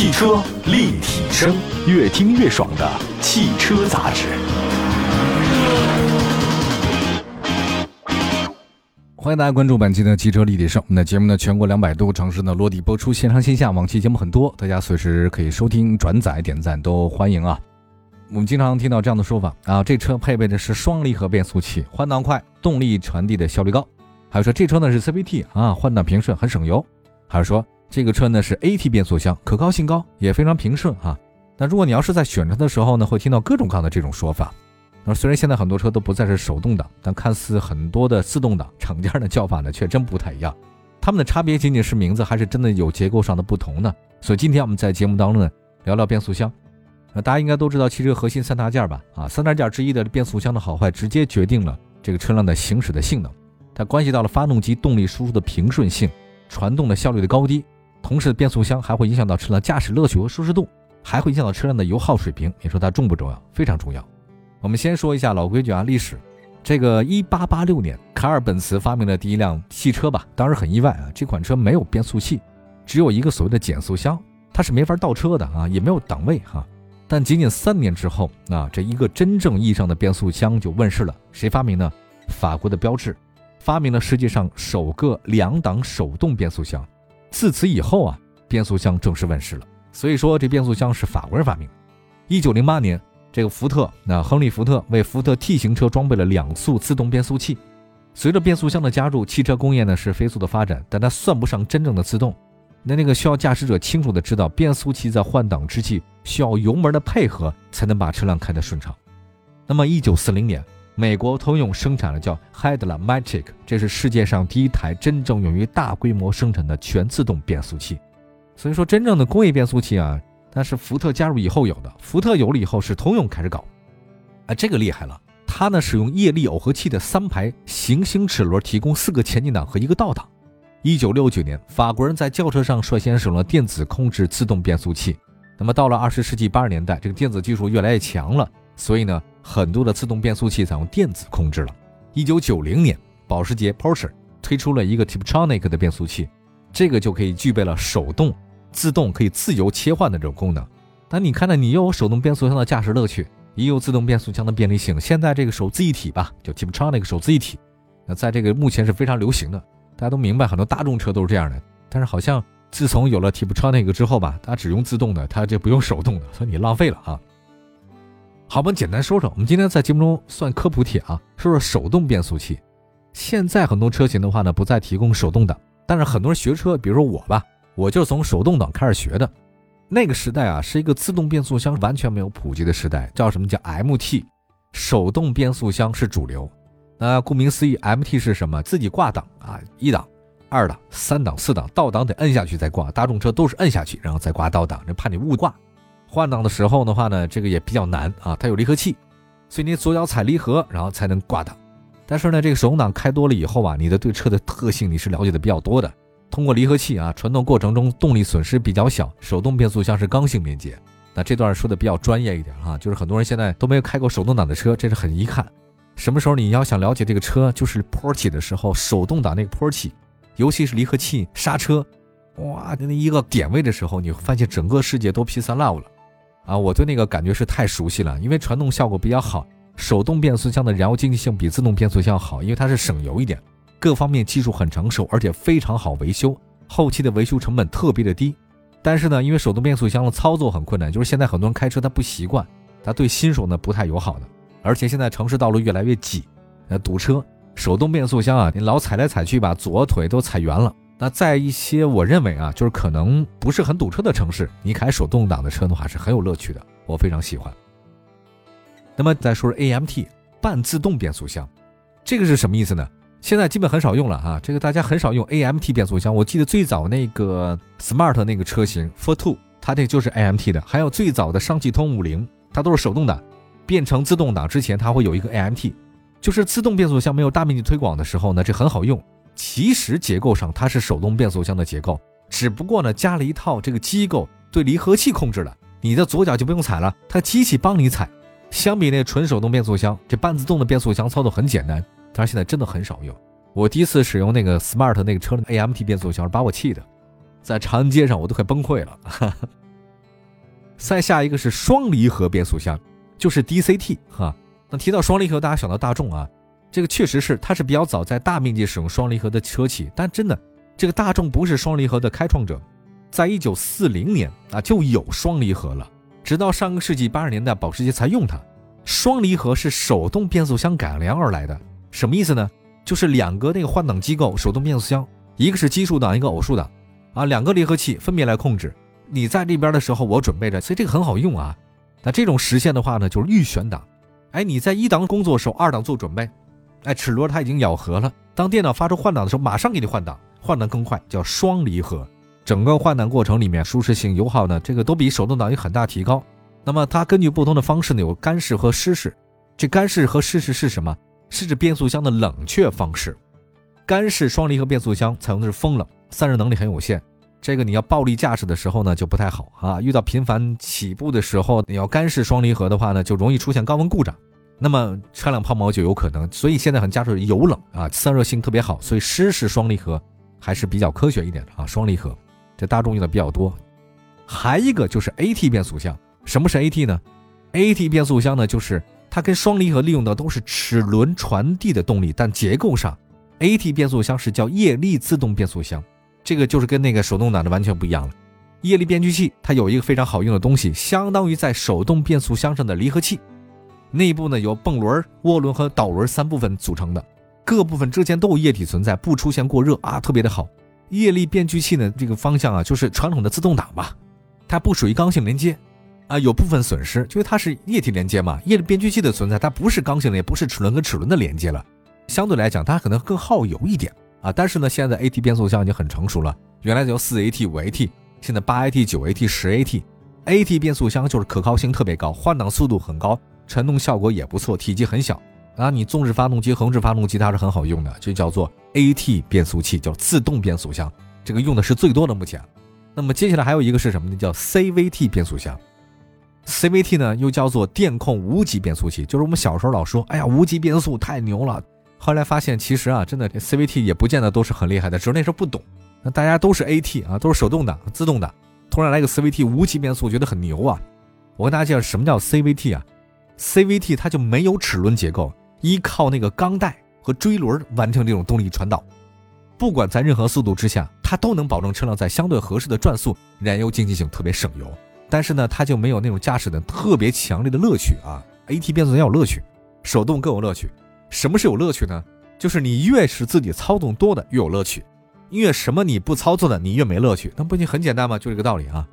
汽车立体声，越听越爽的汽车杂志。欢迎大家关注本期的汽车立体声。那节目呢，全国两百多个城市呢落地播出，线上线下往期节目很多，大家随时可以收听、转载、点赞都欢迎啊。我们经常听到这样的说法啊，这车配备的是双离合变速器，换挡快，动力传递的效率高。还有说这车呢是 CVT 啊，换挡平顺，很省油。还有说这个车呢是 AT 变速箱，可靠性高，也非常平顺啊。那如果你要是在选车的时候呢，会听到各种各样的这种说法。那虽然现在很多车都不再是手动挡，但看似很多的自动挡，厂家的叫法呢却真不太一样。它们的差别仅仅是名字，还是真的有结构上的不同呢？所以今天我们在节目当中呢聊聊变速箱。那大家应该都知道汽车核心三大件吧？啊，三大件之一的变速箱的好坏，直接决定了这个车辆的行驶的性能。它关系到了发动机动力输出的平顺性、传动的效率的高低，同时变速箱还会影响到车辆驾驶乐趣和舒适度，还会影响到车辆的油耗水平。你说它重不重要？非常重要。我们先说一下老规矩啊，历史。这个一八八六年，卡尔本茨发明了第一辆汽车吧？当时很意外啊，这款车没有变速器，只有一个所谓的减速箱，它是没法倒车的啊，也没有档位哈。但仅仅三年之后啊，这一个真正意义上的变速箱就问世了。谁发明呢？法国的标致，发明了世界上首个两档手动变速箱。自此以后啊，变速箱正式问世了。所以说，这变速箱是法国人发明。一九零八年。这个福特，那亨利·福特为福特 T 型车装备了两速自动变速器。随着变速箱的加入，汽车工业呢是飞速的发展，但它算不上真正的自动。那那个需要驾驶者清楚的知道，变速器在换挡之际需要油门的配合，才能把车辆开得顺畅。那么，一九四零年，美国通用生产了叫 Headlamatic，这是世界上第一台真正用于大规模生产的全自动变速器。所以说，真正的工业变速器啊。那是福特加入以后有的，福特有了以后是通用开始搞，啊，这个厉害了。它呢使用液力耦合器的三排行星齿轮提供四个前进档和一个倒档。一九六九年，法国人在轿车上率先使用了电子控制自动变速器。那么到了二十世纪八十年代，这个电子技术越来越强了，所以呢，很多的自动变速器采用电子控制了。一九九零年，保时捷 Porsche 推出了一个 Tiptronic 的变速器，这个就可以具备了手动。自动可以自由切换的这种功能，但你看呢，你又有手动变速箱的驾驶乐趣，也有自动变速箱的便利性。现在这个手自一体吧，就 Tiptronic 手自一体，那在这个目前是非常流行的。大家都明白，很多大众车都是这样的。但是好像自从有了 Tiptronic 之后吧，它只用自动的，它就不用手动的，所以你浪费了啊。好，我们简单说说，我们今天在节目中算科普帖啊，说说手动变速器。现在很多车型的话呢，不再提供手动挡，但是很多人学车，比如说我吧。我就是从手动挡开始学的，那个时代啊，是一个自动变速箱完全没有普及的时代，叫什么叫 MT，手动变速箱是主流。那顾名思义，MT 是什么？自己挂档啊，一档、二档、三档、四档，倒档得摁下去再挂。大众车都是摁下去，然后再挂倒档，这怕你误挂。换挡的时候的话呢，这个也比较难啊，它有离合器，所以你左脚踩离合，然后才能挂档。但是呢，这个手动挡开多了以后啊，你的对车的特性你是了解的比较多的。通过离合器啊，传动过程中动力损失比较小。手动变速箱是刚性连接。那这段说的比较专业一点哈，就是很多人现在都没有开过手动挡的车，这是很遗憾。什么时候你要想了解这个车，就是坡起的时候，手动挡那个坡起，尤其是离合器、刹车，哇，那一个点位的时候，你会发现整个世界都 P 三 love 了。啊，我对那个感觉是太熟悉了，因为传动效果比较好。手动变速箱的燃油经济性比自动变速箱好，因为它是省油一点。各方面技术很成熟，而且非常好维修，后期的维修成本特别的低。但是呢，因为手动变速箱的操作很困难，就是现在很多人开车他不习惯，他对新手呢不太友好的。而且现在城市道路越来越挤，呃，堵车，手动变速箱啊，你老踩来踩去吧，左腿都踩圆了。那在一些我认为啊，就是可能不是很堵车的城市，你开手动挡的车的话是很有乐趣的，我非常喜欢。那么再说说 AMT 半自动变速箱，这个是什么意思呢？现在基本很少用了啊，这个大家很少用 AMT 变速箱。我记得最早那个 Smart 那个车型 For Two，它这就是 AMT 的。还有最早的上汽通五菱，它都是手动挡，变成自动挡之前，它会有一个 AMT，就是自动变速箱没有大面积推广的时候呢，这很好用。其实结构上它是手动变速箱的结构，只不过呢加了一套这个机构对离合器控制了，你的左脚就不用踩了，它机器帮你踩。相比那纯手动变速箱，这半自动的变速箱操作很简单。但是现在真的很少用。我第一次使用那个 Smart 那个车的 AMT 变速箱，把我气的，在长安街上我都快崩溃了。再下一个是双离合变速箱，就是 DCT 哈。那提到双离合，大家想到大众啊，这个确实是它是比较早在大面积使用双离合的车企，但真的这个大众不是双离合的开创者，在一九四零年啊就有双离合了，直到上个世纪八十年代保时捷才用它。双离合是手动变速箱改良而来的，什么意思呢？就是两个那个换挡机构手动变速箱，一个是奇数档，一个偶数档，啊，两个离合器分别来控制。你在这边的时候，我准备着，所以这个很好用啊。那这种实现的话呢，就是预选档。哎，你在一档工作的时候，二档做准备，哎，齿轮它已经咬合了。当电脑发出换挡的时候，马上给你换挡，换挡更快，叫双离合。整个换挡过程里面，舒适性、油耗呢，这个都比手动挡有很大提高。那么它根据不同的方式呢，有干式和湿式。这干式和湿式是什么？是指变速箱的冷却方式。干式双离合变速箱采用的是风冷，散热能力很有限。这个你要暴力驾驶的时候呢，就不太好啊。遇到频繁起步的时候，你要干式双离合的话呢，就容易出现高温故障，那么车辆抛锚就有可能。所以现在很加注油冷啊，散热性特别好，所以湿式双离合还是比较科学一点的啊。双离合，这大众用的比较多。还一个就是 AT 变速箱，什么是 AT 呢？AT 变速箱呢，就是它跟双离合利用的都是齿轮传递的动力，但结构上，AT 变速箱是叫液力自动变速箱。这个就是跟那个手动挡的完全不一样了。液力变矩器它有一个非常好用的东西，相当于在手动变速箱上的离合器。内部呢由泵轮、涡轮和导轮三部分组成的，各部分之间都有液体存在，不出现过热啊，特别的好。液力变矩器呢这个方向啊，就是传统的自动挡吧，它不属于刚性连接啊，有部分损失，因为它是液体连接嘛。液力变矩器的存在，它不是刚性的，也不是齿轮跟齿轮的连接了，相对来讲它可能更耗油一点。啊，但是呢，现在 AT 变速箱已经很成熟了。原来就四 AT、五 AT，现在八 AT、九 AT、十 AT。AT 变速箱就是可靠性特别高，换挡速度很高，传动效果也不错，体积很小。啊，你纵置发动机、横置发动机它是很好用的，就叫做 AT 变速器，叫自动变速箱，这个用的是最多的目前。那么接下来还有一个是什么呢？叫 CVT 变速箱。CVT 呢又叫做电控无级变速器，就是我们小时候老说，哎呀，无级变速太牛了。后来发现，其实啊，真的 CVT 也不见得都是很厉害的，只是那时候不懂。那大家都是 AT 啊，都是手动挡、自动挡，突然来个 CVT 无级变速，觉得很牛啊！我跟大家介绍什么叫 CVT 啊？CVT 它就没有齿轮结构，依靠那个钢带和锥轮完成这种动力传导。不管在任何速度之下，它都能保证车辆在相对合适的转速，燃油经济性特别省油。但是呢，它就没有那种驾驶的特别强烈的乐趣啊！AT 变速箱有乐趣，手动更有乐趣。什么是有乐趣呢？就是你越是自己操纵多的越有乐趣，越什么你不操作的你越没乐趣。那不就很简单吗？就这个道理啊。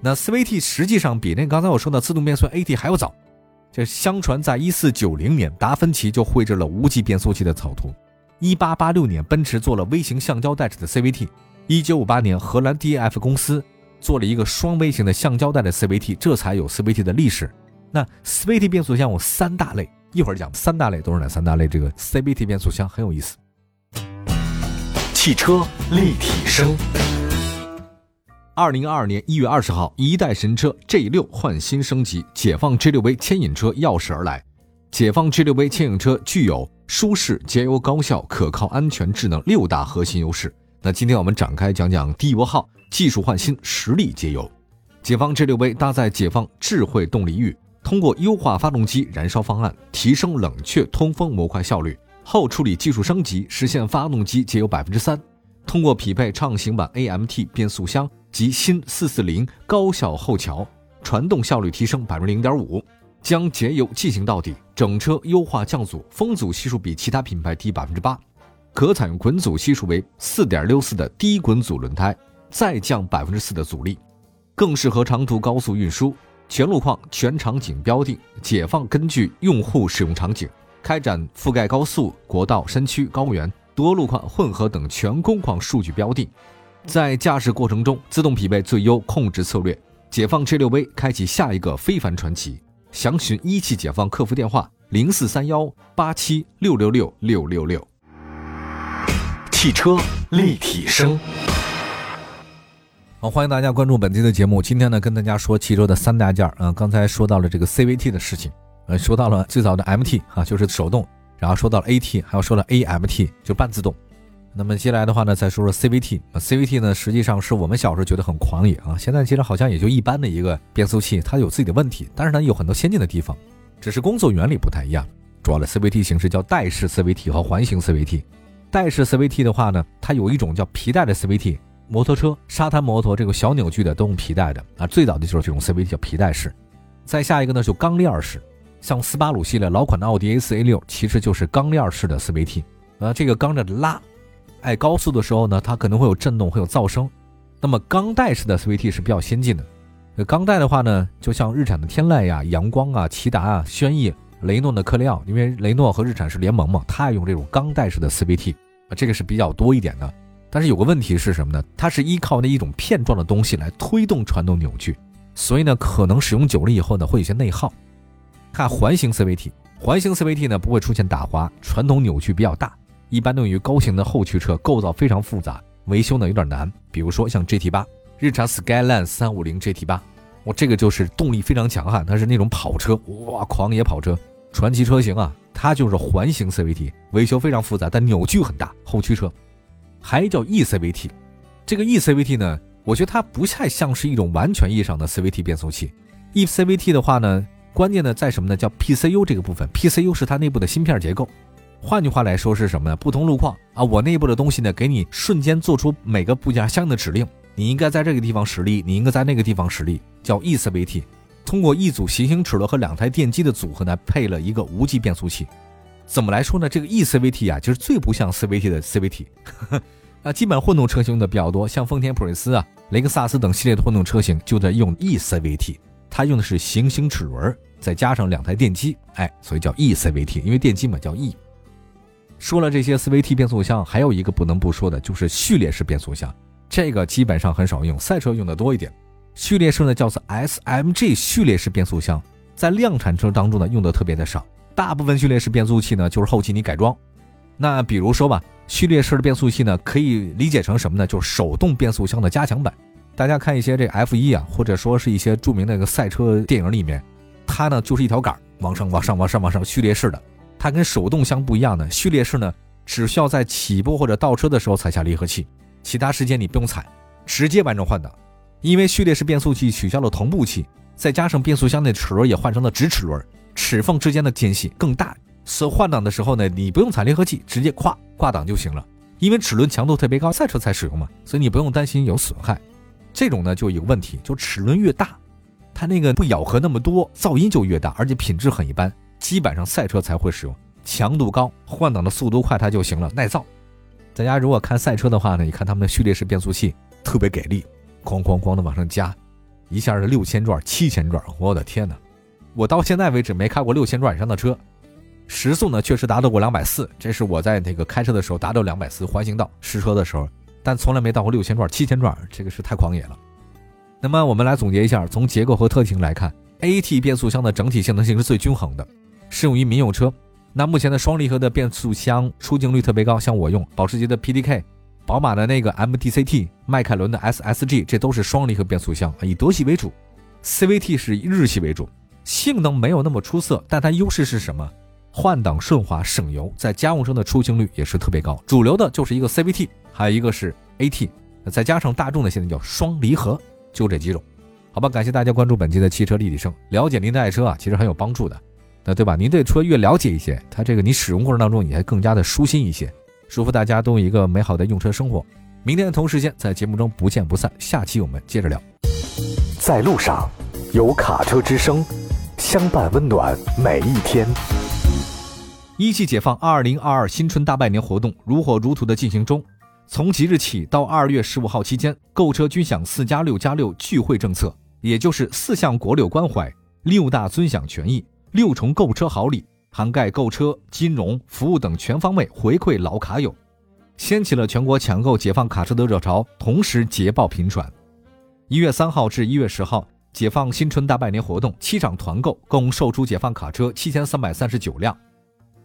那 CVT 实际上比那刚才我说的自动变速 AT 还要早。这相传在一四九零年，达芬奇就绘制了无级变速器的草图。一八八六年，奔驰做了微型橡胶带式的 CVT。一九五八年，荷兰 D A F 公司做了一个双微型的橡胶带的 CVT，这才有 CVT 的历史。那 CVT 变速箱有三大类。一会儿讲三大类都是哪三大类？这个 CVT 变速箱很有意思。汽车立体声。二零二二年一月二十号，一代神车 G 六换新升级，解放 G 六 V 牵引车钥匙而来。解放 G 六 V 牵引车具有舒适、节油、高效、可靠、安全、智能六大核心优势。那今天我们展开讲讲低油耗、技术换新、实力节油。解放 G 六 V 搭载解放智慧动力域。通过优化发动机燃烧方案，提升冷却通风模块效率，后处理技术升级，实现发动机节油百分之三。通过匹配畅行版 AMT 变速箱及新四四零高效后桥，传动效率提升百分之零点五，将节油进行到底。整车优化降阻，风阻系数比其他品牌低百分之八，可采用滚阻系数为四点六四的低滚阻轮胎，再降百分之四的阻力，更适合长途高速运输。全路况、全场景标定，解放根据用户使用场景开展覆盖高速、国道、山区、高原、多路况、混合等全工况数据标定，在驾驶过程中自动匹配最优控制策略。解放 G 六 V 开启下一个非凡传奇，详询一汽解放客服电话零四三幺八七六六六六六六。汽车立体声。好，欢迎大家关注本期的节目。今天呢，跟大家说汽车的三大件儿。嗯，刚才说到了这个 CVT 的事情，呃，说到了最早的 MT 啊，就是手动，然后说到了 AT，还有说了 AMT，就半自动。那么接下来的话呢，再说说 CVT。CVT 呢，实际上是我们小时候觉得很狂野啊，现在其实好像也就一般的一个变速器，它有自己的问题，但是呢有很多先进的地方，只是工作原理不太一样。主要的 CVT 形式叫带式 CVT 和环形 CVT。带式 CVT 的话呢，它有一种叫皮带的 CVT，摩托车、沙滩摩托这个小扭矩的都用皮带的啊，最早的就是这种 CVT 叫皮带式。再下一个呢就钢链式，像斯巴鲁系列老款的奥迪 A4、A6 其实就是钢链式的 CVT，啊，这个钢链的拉，爱高速的时候呢，它可能会有震动，会有噪声。那么钢带式的 CVT 是比较先进的。钢带的话呢，就像日产的天籁呀、阳光啊、骐达啊、轩逸。雷诺的克利奥，因为雷诺和日产是联盟嘛，它也用这种钢带式的 CVT，这个是比较多一点的。但是有个问题是什么呢？它是依靠那一种片状的东西来推动传动扭矩，所以呢，可能使用久了以后呢，会有些内耗。看环形 CVT，环形 CVT 呢不会出现打滑，传统扭矩比较大，一般用于高型的后驱车，构造非常复杂，维修呢有点难。比如说像 GT 八，日产 Skyline 三五零 GT 八。我这个就是动力非常强悍，它是那种跑车，哇，狂野跑车，传奇车型啊，它就是环形 CVT，维修非常复杂，但扭矩很大，后驱车，还叫 eCVT。这个 eCVT 呢，我觉得它不太像是一种完全意义上的 CVT 变速器。eCVT 的话呢，关键呢在什么呢？叫 PCU 这个部分，PCU 是它内部的芯片结构。换句话来说是什么呢？不同路况啊，我内部的东西呢，给你瞬间做出每个部件相应的指令。你应该在这个地方使力，你应该在那个地方使力，叫 eCVT。通过一组行星齿轮和两台电机的组合呢，配了一个无级变速器。怎么来说呢？这个 eCVT 啊，就是最不像 CVT 的 CVT。啊，基本混动车型用的比较多，像丰田普锐斯啊、雷克萨斯等系列的混动车型就在用 eCVT。它用的是行星齿轮，再加上两台电机，哎，所以叫 eCVT。因为电机嘛，叫 e。说了这些 CVT 变速箱，还有一个不能不说的就是序列式变速箱。这个基本上很少用，赛车用的多一点。序列式呢叫做 SMG 序列式变速箱，在量产车当中呢用的特别的少。大部分序列式变速器呢就是后期你改装。那比如说吧，序列式的变速器呢可以理解成什么呢？就是手动变速箱的加强版。大家看一些这 F1 啊，或者说是一些著名的那个赛车电影里面，它呢就是一条杆往上、往上、往上、往上，序列式的。它跟手动箱不一样的，序列式呢只需要在起步或者倒车的时候踩下离合器。其他时间你不用踩，直接完成换挡，因为序列式变速器取消了同步器，再加上变速箱的齿轮也换成了直齿轮，齿缝之间的间隙更大，所以换挡的时候呢，你不用踩离合器，直接咵挂档就行了。因为齿轮强度特别高，赛车才使用嘛，所以你不用担心有损害。这种呢就有问题，就齿轮越大，它那个不咬合那么多，噪音就越大，而且品质很一般，基本上赛车才会使用。强度高，换挡的速度快，它就行了，耐造。大家如果看赛车的话呢，你看他们的序列式变速器特别给力，哐哐哐的往上加，一下是六千转、七千转，我的天哪！我到现在为止没开过六千转以上的车，时速呢确实达到过两百四，这是我在那个开车的时候达到两百四环形道试车的时候，但从来没到过六千转、七千转，这个是太狂野了。那么我们来总结一下，从结构和特性来看，AT 变速箱的整体性能性是最均衡的，适用于民用车。那目前的双离合的变速箱出镜率特别高，像我用保时捷的 PDK，宝马的那个 MDCT，迈凯伦的 SSG，这都是双离合变速箱，以德系为主；CVT 是以日系为主，性能没有那么出色，但它优势是什么？换挡顺滑、省油，在家用车的出镜率也是特别高。主流的就是一个 CVT，还有一个是 AT，再加上大众的现在叫双离合，就这几种。好吧，感谢大家关注本期的汽车立体声，了解您的爱车啊，其实很有帮助的。那对吧？您对车越了解一些，它这个你使用过程当中也还更加的舒心一些。祝福大家都有一个美好的用车生活。明天的同时间在节目中不见不散。下期我们接着聊。在路上，有卡车之声，相伴温暖每一天。一汽解放二零二二新春大拜年活动如火如荼的进行中，从即日起到二月十五号期间，购车均享四加六加六聚会政策，也就是四项国六关怀，六大尊享权益。六重购车好礼，涵盖购车、金融服务等全方位回馈老卡友，掀起了全国抢购解放卡车的热潮，同时捷报频传。一月三号至一月十号，解放新春大拜年活动七场团购共售出解放卡车七千三百三十九辆。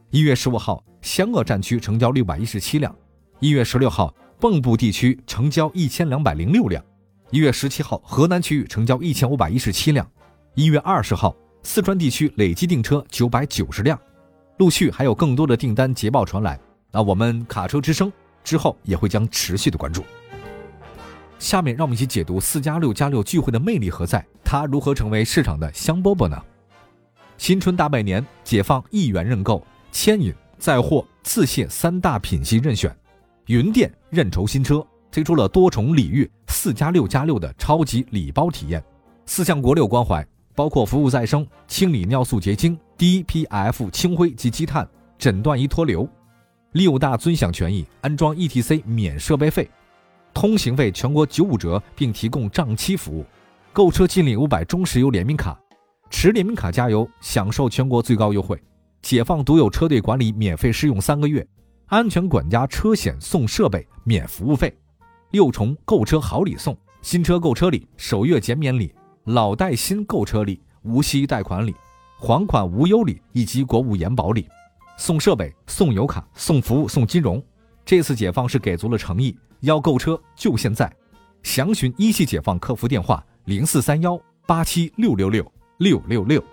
一月十五号，湘鄂战区成交六百一十七辆；一月十六号，蚌埠地区成交一千两百零六辆；一月十七号，河南区域成交一千五百一十七辆；一月二十号。四川地区累计订车九百九十辆，陆续还有更多的订单捷报传来。那我们卡车之声之后也会将持续的关注。下面让我们一起解读四加六加六聚会的魅力何在？它如何成为市场的香饽饽呢？新春大拜年，解放一元认购、牵引、载货、自卸三大品系任选，云店认筹新车推出了多重礼遇四加六加六的超级礼包体验，四项国六关怀，包括服务再生、清理尿素结晶、DPF 清灰及积碳、诊断仪脱硫，六大尊享权益，安装 ETC 免设备费。通行费全国九五折，并提供账期服务。购车金领五百中石油联名卡，持联名卡加油享受全国最高优惠。解放独有车队管理免费试用三个月，安全管家车险送设备免服务费。六重购车好礼送：新车购车礼、首月减免礼、老贷新购车礼、无息贷款礼、还款无忧礼以及国五延保礼。送设备、送油卡、送服务、送金融。这次解放是给足了诚意。要购车就现在，详询一汽解放客服电话零四三幺八七六六六六六六。